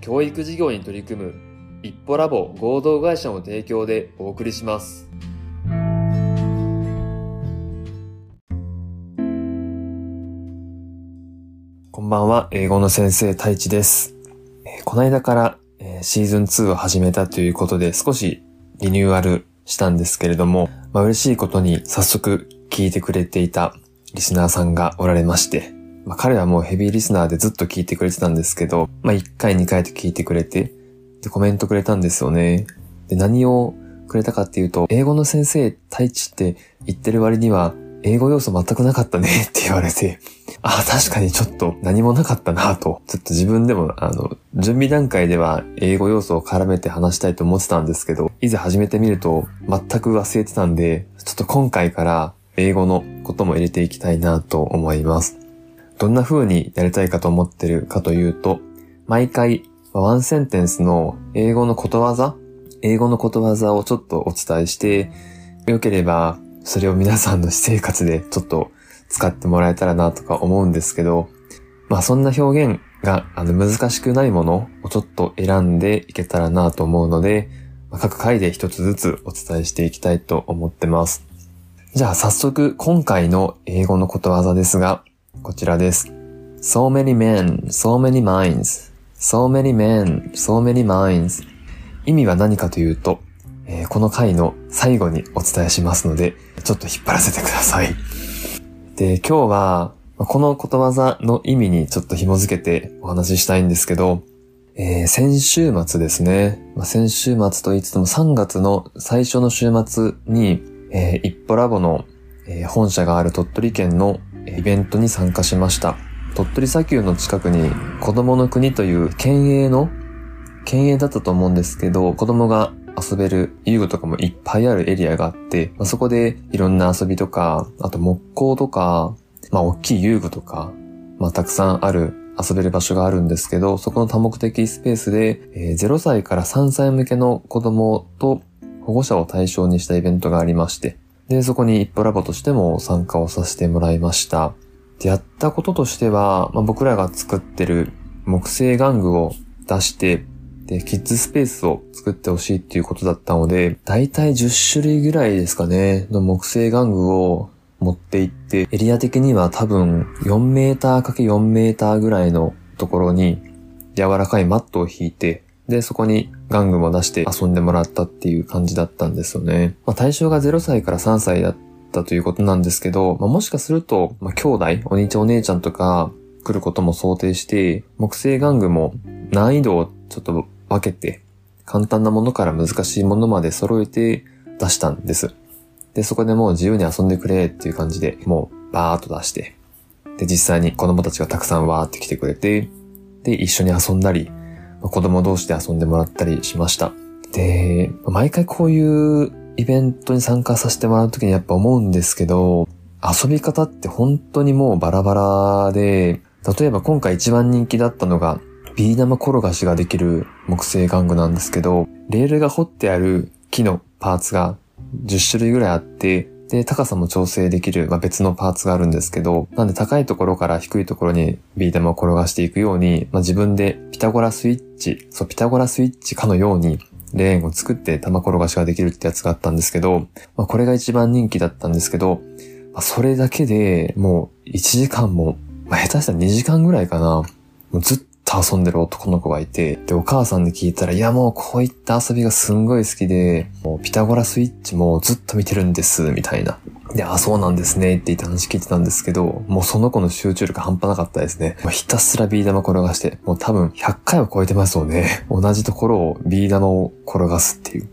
教育事業に取り組む一歩ラボ合同会社の提供でお送りします。こんばんは、英語の先生、太一です。この間からシーズン2を始めたということで少しリニューアルしたんですけれども、まあ、嬉しいことに早速聞いてくれていたリスナーさんがおられまして、まあ、彼はもうヘビーリスナーでずっと聞いてくれてたんですけど、まあ、1回2回と聞いてくれて、で、コメントくれたんですよね。で、何をくれたかっていうと、英語の先生、太一って言ってる割には、英語要素全くなかったね って言われて、ああ、確かにちょっと何もなかったなと、ちょっと自分でも、あの、準備段階では英語要素を絡めて話したいと思ってたんですけど、いざ始めてみると全く忘れてたんで、ちょっと今回から英語のことも入れていきたいなと思います。どんな風にやりたいかと思ってるかというと、毎回ワンセンテンスの英語のことわざ英語のことわざをちょっとお伝えして、よければそれを皆さんの私生活でちょっと使ってもらえたらなとか思うんですけど、まあそんな表現があの難しくないものをちょっと選んでいけたらなと思うので、各回で一つずつお伝えしていきたいと思ってます。じゃあ早速今回の英語のことわざですが、こちらです。So many men, so many minds. So many men, so many minds. 意味は何かというと、えー、この回の最後にお伝えしますので、ちょっと引っ張らせてください。で、今日は、このことわざの意味にちょっと紐づけてお話ししたいんですけど、えー、先週末ですね。まあ、先週末と言いつつも3月の最初の週末に、えー、一歩ラボの、えー、本社がある鳥取県のイベントに参加しました。鳥取砂丘の近くに子供の国という県営の、県営だったと思うんですけど、子供が遊べる遊具とかもいっぱいあるエリアがあって、まあ、そこでいろんな遊びとか、あと木工とか、まあ大きい遊具とか、まあたくさんある遊べる場所があるんですけど、そこの多目的スペースで、えー、0歳から3歳向けの子供と保護者を対象にしたイベントがありまして、で、そこに一歩ラボとしても参加をさせてもらいました。で、やったこととしては、まあ、僕らが作ってる木製玩具を出して、で、キッズスペースを作ってほしいっていうことだったので、だいたい10種類ぐらいですかね、の木製玩具を持って行って、エリア的には多分4メーター ×4 メーターぐらいのところに柔らかいマットを引いて、で、そこに玩具も出して遊んでもらったっていう感じだったんですよね。まあ、対象が0歳から3歳だったということなんですけど、まあ、もしかすると、まあ、兄弟、お兄ちゃんお姉ちゃんとか来ることも想定して、木製玩具も難易度をちょっと分けて、簡単なものから難しいものまで揃えて出したんです。で、そこでもう自由に遊んでくれっていう感じで、もうバーっと出して、で、実際に子供たちがたくさんわーって来てくれて、で、一緒に遊んだり、子供同士で遊んでもらったりしました。で、毎回こういうイベントに参加させてもらうときにやっぱ思うんですけど、遊び方って本当にもうバラバラで、例えば今回一番人気だったのが、ビー玉転がしができる木製玩具なんですけど、レールが掘ってある木のパーツが10種類ぐらいあって、で、高さも調整できる、まあ、別のパーツがあるんですけど、なんで高いところから低いところにビー玉を転がしていくように、まあ、自分でピタゴラスイッチ、そう、ピタゴラスイッチかのように、レーンを作って玉転がしができるってやつがあったんですけど、まあ、これが一番人気だったんですけど、まあ、それだけでもう1時間も、まあ、下手したら2時間ぐらいかな、もうずっと遊んでる男の子がいて、で、お母さんに聞いたら、いやもうこういった遊びがすんごい好きで、もうピタゴラスイッチもずっと見てるんです、みたいな。で、あ、そうなんですねって言って話聞いてたんですけど、もうその子の集中力半端なかったですね。もうひたすらビー玉転がして、もう多分100回は超えてますよね。同じところをビー玉を転がすっていう。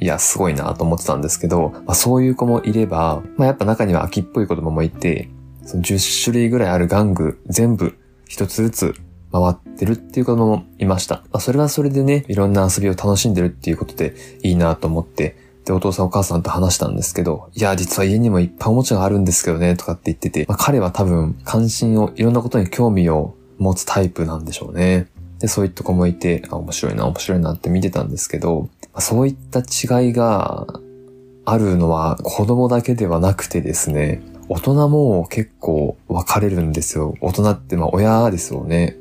いや、すごいなと思ってたんですけど、まあ、そういう子もいれば、まあ、やっぱ中には秋っぽい子供もいて、その10種類ぐらいある玩具全部一つずつ回ってるっていう子供もいました。まあ、それはそれでね、いろんな遊びを楽しんでるっていうことでいいなと思って、で、お父さんお母さんと話したんですけど、いや、実は家にもいっぱいおもちゃがあるんですけどね、とかって言ってて、まあ、彼は多分関心を、いろんなことに興味を持つタイプなんでしょうね。で、そういった子もいて、あ、面白いな、面白いなって見てたんですけど、まあ、そういった違いがあるのは子供だけではなくてですね、大人も結構分かれるんですよ。大人ってまあ親ですよね。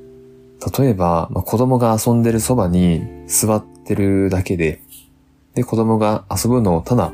例えば、まあ、子供が遊んでるそばに座ってるだけで、で、子供が遊ぶのをただ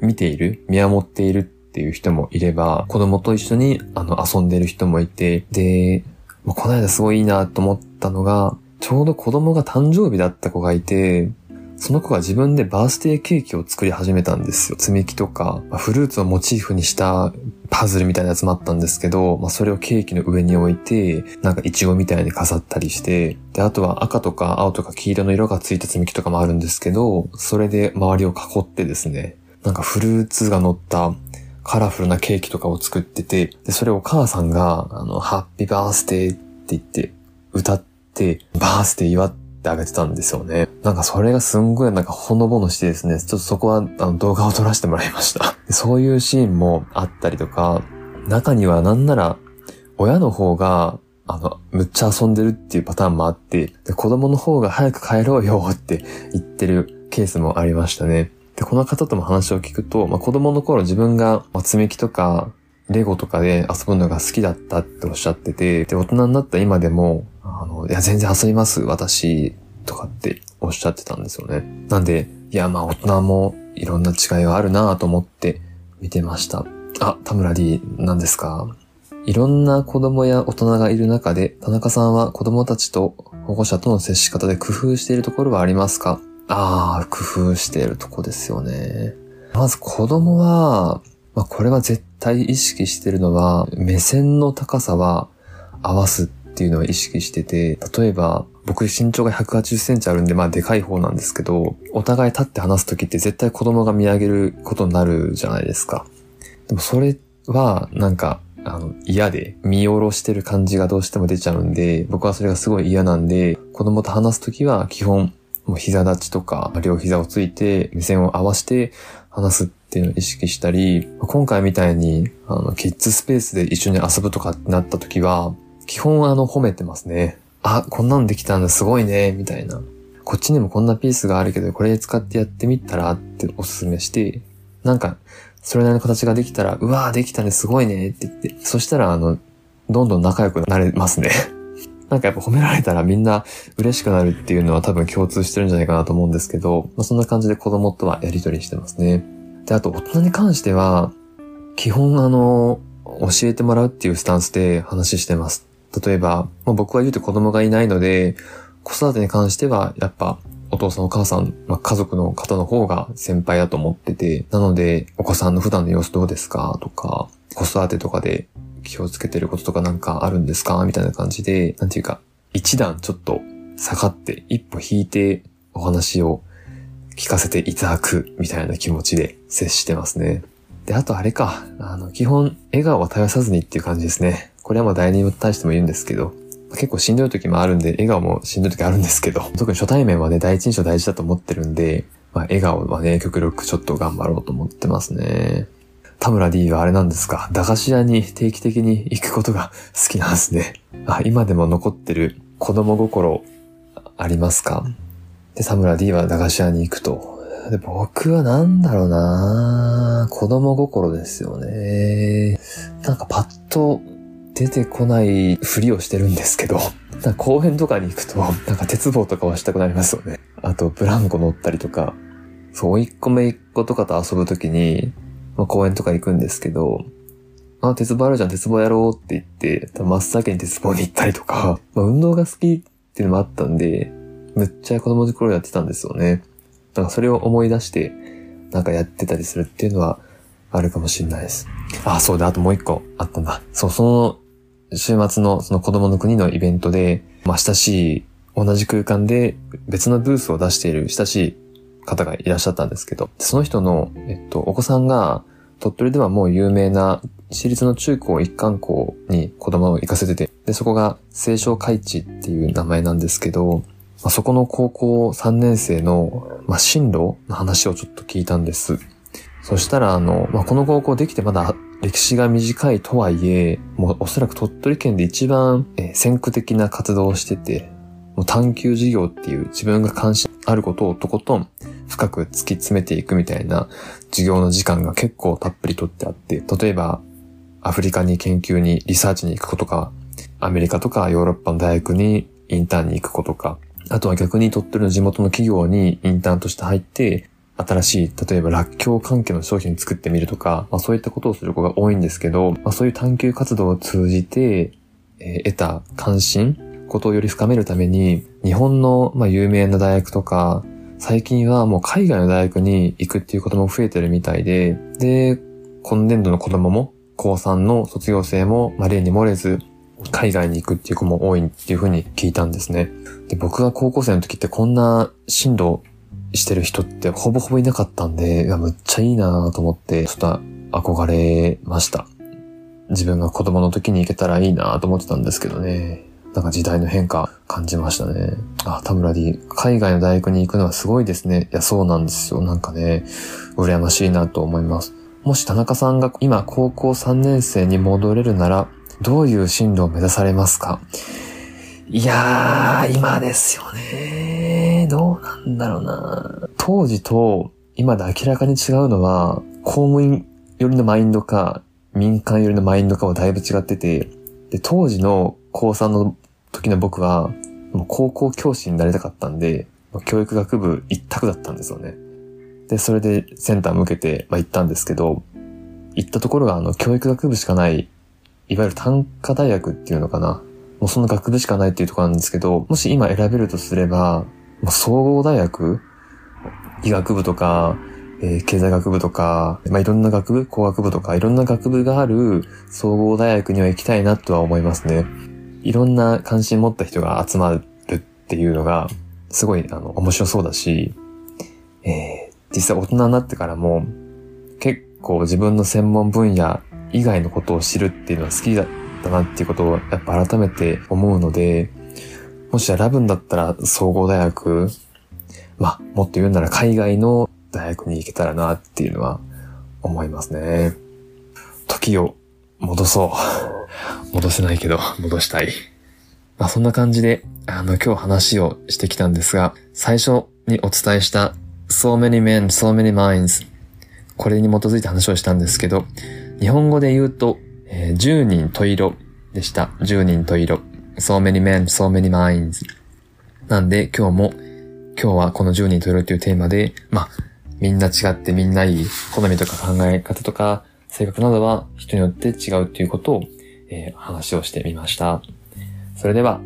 見ている、見守っているっていう人もいれば、子供と一緒にあの遊んでる人もいて、で、まあ、この間すごいいいなと思ったのが、ちょうど子供が誕生日だった子がいて、その子が自分でバースデーケーキを作り始めたんですよ。積み木とか、まあ、フルーツをモチーフにしたパズルみたいなやつもあったんですけど、まあ、それをケーキの上に置いて、なんかイチゴみたいに飾ったりして、で、あとは赤とか青とか黄色の色がついた積み木とかもあるんですけど、それで周りを囲ってですね、なんかフルーツが乗ったカラフルなケーキとかを作ってて、で、それをお母さんが、あの、ハッピーバースデーって言って歌って、バースデー祝ってってあげてたんですよね。なんかそれがすんごいなんかほのぼのしてですね、ちょっとそこはあの動画を撮らせてもらいました。そういうシーンもあったりとか、中にはなんなら親の方があの、むっちゃ遊んでるっていうパターンもあって、で子供の方が早く帰ろうよって言ってるケースもありましたね。で、この方とも話を聞くと、まあ、子供の頃自分が、ま積み木とか、レゴとかで遊ぶのが好きだったっておっしゃってて、で、大人になった今でも、あの、いや、全然遊びます、私、とかっておっしゃってたんですよね。なんで、いや、まあ大人もいろんな違いはあるなと思って見てました。あ、田村 D 何ですか？いろんな子供や大人がいる中で、田中さんは子供たちと保護者との接し方で工夫しているところはありますか？ああ、工夫しているとこですよね。まず子供は、まあ、これは絶対意識してるのは、目線の高さは合わすっっていうのを意識してて、例えば、僕身長が180センチあるんで、まあでかい方なんですけど、お互い立って話すときって絶対子供が見上げることになるじゃないですか。でもそれは、なんか、あの、嫌で、見下ろしてる感じがどうしても出ちゃうんで、僕はそれがすごい嫌なんで、子供と話すときは基本、もう膝立ちとか、両膝をついて、目線を合わせて話すっていうのを意識したり、今回みたいに、あの、キッズスペースで一緒に遊ぶとかってなったときは、基本あの褒めてますね。あ、こんなんできたんだすごいね、みたいな。こっちにもこんなピースがあるけど、これ使ってやってみたらっておすすめして、なんか、それなりの形ができたら、うわーできたね、すごいねって言って、そしたらあの、どんどん仲良くなれますね。なんかやっぱ褒められたらみんな嬉しくなるっていうのは多分共通してるんじゃないかなと思うんですけど、まあ、そんな感じで子供とはやりとりしてますね。で、あと大人に関しては、基本あの、教えてもらうっていうスタンスで話してます。例えば、まあ、僕は言うと子供がいないので、子育てに関しては、やっぱ、お父さんお母さん、まあ、家族の方の方が先輩だと思ってて、なので、お子さんの普段の様子どうですか？とか、子育てとかで気をつけてることとかなんかあるんですか？みたいな感じで、なんていうか、一段ちょっと下がって一歩引いてお話を聞かせていただくみたいな気持ちで接してますね。で、あとあれか、あの、基本、笑顔は絶やさずにっていう感じですね。これはまあ誰に対しても言うんですけど、結構しんどい時もあるんで、笑顔もしんどい時あるんですけど、特に初対面はね、第一印象大事だと思ってるんで、まあ、笑顔はね、極力ちょっと頑張ろうと思ってますね。田村 D はあれなんですか？駄菓子屋に定期的に行くことが好きなんですね。あ、今でも残ってる子供心ありますか？で、田村 D は駄菓子屋に行くと。で、僕はなんだろうな子供心ですよね。なんかパッと出てこないふりをしてるんですけど、な公園とかに行くと、なんか鉄棒とかはしたくなりますよね。あと、ブランコ乗ったりとか、そう、一個目一個とかと遊ぶときに、まあ、公園とか行くんですけど、あ、鉄棒あるじゃん、鉄棒やろうって言って、真っ先に鉄棒に行ったりとか、まあ、運動が好きっていうのもあったんで、むっちゃ子供の頃やってたんですよね。なんかそれを思い出して、なんかやってたりするっていうのはあるかもしれないです。あ、そうだ、あともう一個あったんだ。そう、その週末のその子供の国のイベントで、まあ、親しい、同じ空間で別のブースを出している親しい方がいらっしゃったんですけど、その人の、えっと、お子さんが、鳥取ではもう有名な私立の中高一貫校に子供を行かせてて、で、そこが清少海地っていう名前なんですけど、まあ、そこの高校3年生の、まあ、進路の話をちょっと聞いたんです。そしたら、あの、まあ、この高校できてまだ歴史が短いとはいえ、もうおそらく鳥取県で一番、え先駆的な活動をしてて、もう探求事業っていう自分が関心あることをとことん深く突き詰めていくみたいな授業の時間が結構たっぷりとってあって、例えばアフリカに研究にリサーチに行くことか、アメリカとかヨーロッパの大学にインターンに行くことか、あとは逆に鳥取の地元の企業にインターンとして入って、新しい、例えば、らっきょう関係の商品作ってみるとか、まあそういったことをする子が多いんですけど、まあそういう探求活動を通じて、えー、得た関心、ことをより深めるために、日本の、まあ、有名な大学とか、最近はもう海外の大学に行くっていうことも増えてるみたいで、で、今年度の子供も、高3の卒業生も、まあ、例に漏れず、海外に行くっていう子も多いっていうふうに聞いたんですね。で、僕が高校生の時ってこんな進路してる人ってほぼほぼいなかったんで、いや、むっちゃいいなと思って、ちょっと憧れました。自分が子供の時に行けたらいいなと思ってたんですけどね。なんか時代の変化感じましたね。あ、田村 D、海外の大学に行くのはすごいですね。いや、そうなんですよ。なんかね、羨ましいなと思います。もし田中さんが今高校3年生に戻れるなら、どういう進路を目指されますか？いやー、今ですよね。どうなんだろうな。当時と今で明らかに違うのは、公務員寄りのマインドか、民間寄りのマインドかはだいぶ違ってて、で、当時の高3の時の僕は、もう高校教師になりたかったんで、教育学部一択だったんですよね。で、それでセンター向けて、まあ、行ったんですけど、行ったところがあの、教育学部しかない、いわゆる単科大学っていうのかな。もうその学部しかないっていうところなんですけど、もし今選べるとすれば、もう総合大学？医学部とか、えー、経済学部とか、まあ、いろんな学部？工学部とか、いろんな学部がある総合大学には行きたいなとは思いますね。いろんな関心持った人が集まるっていうのが、すごい、あの、面白そうだし、えー、実際大人になってからも、結構自分の専門分野以外のことを知るっていうのは好きだったなっていうことをやっぱ改めて思うので、もし選ぶんだったら総合大学、まあ、もっと言うなら海外の大学に行けたらなっていうのは思いますね。時を戻そう。戻せないけど、戻したい。まあそんな感じで、あの今日話をしてきたんですが、最初にお伝えした so many men, so many minds これに基づいて話をしたんですけど、日本語で言うと、えー、10人十色でした。10人十色。so many men, so many minds なんで今日も、今日はこの10人十色というテーマで、まあ、みんな違ってみんないい好みとか考え方とか性格などは人によって違うということを、えー、話をしてみました。それでは、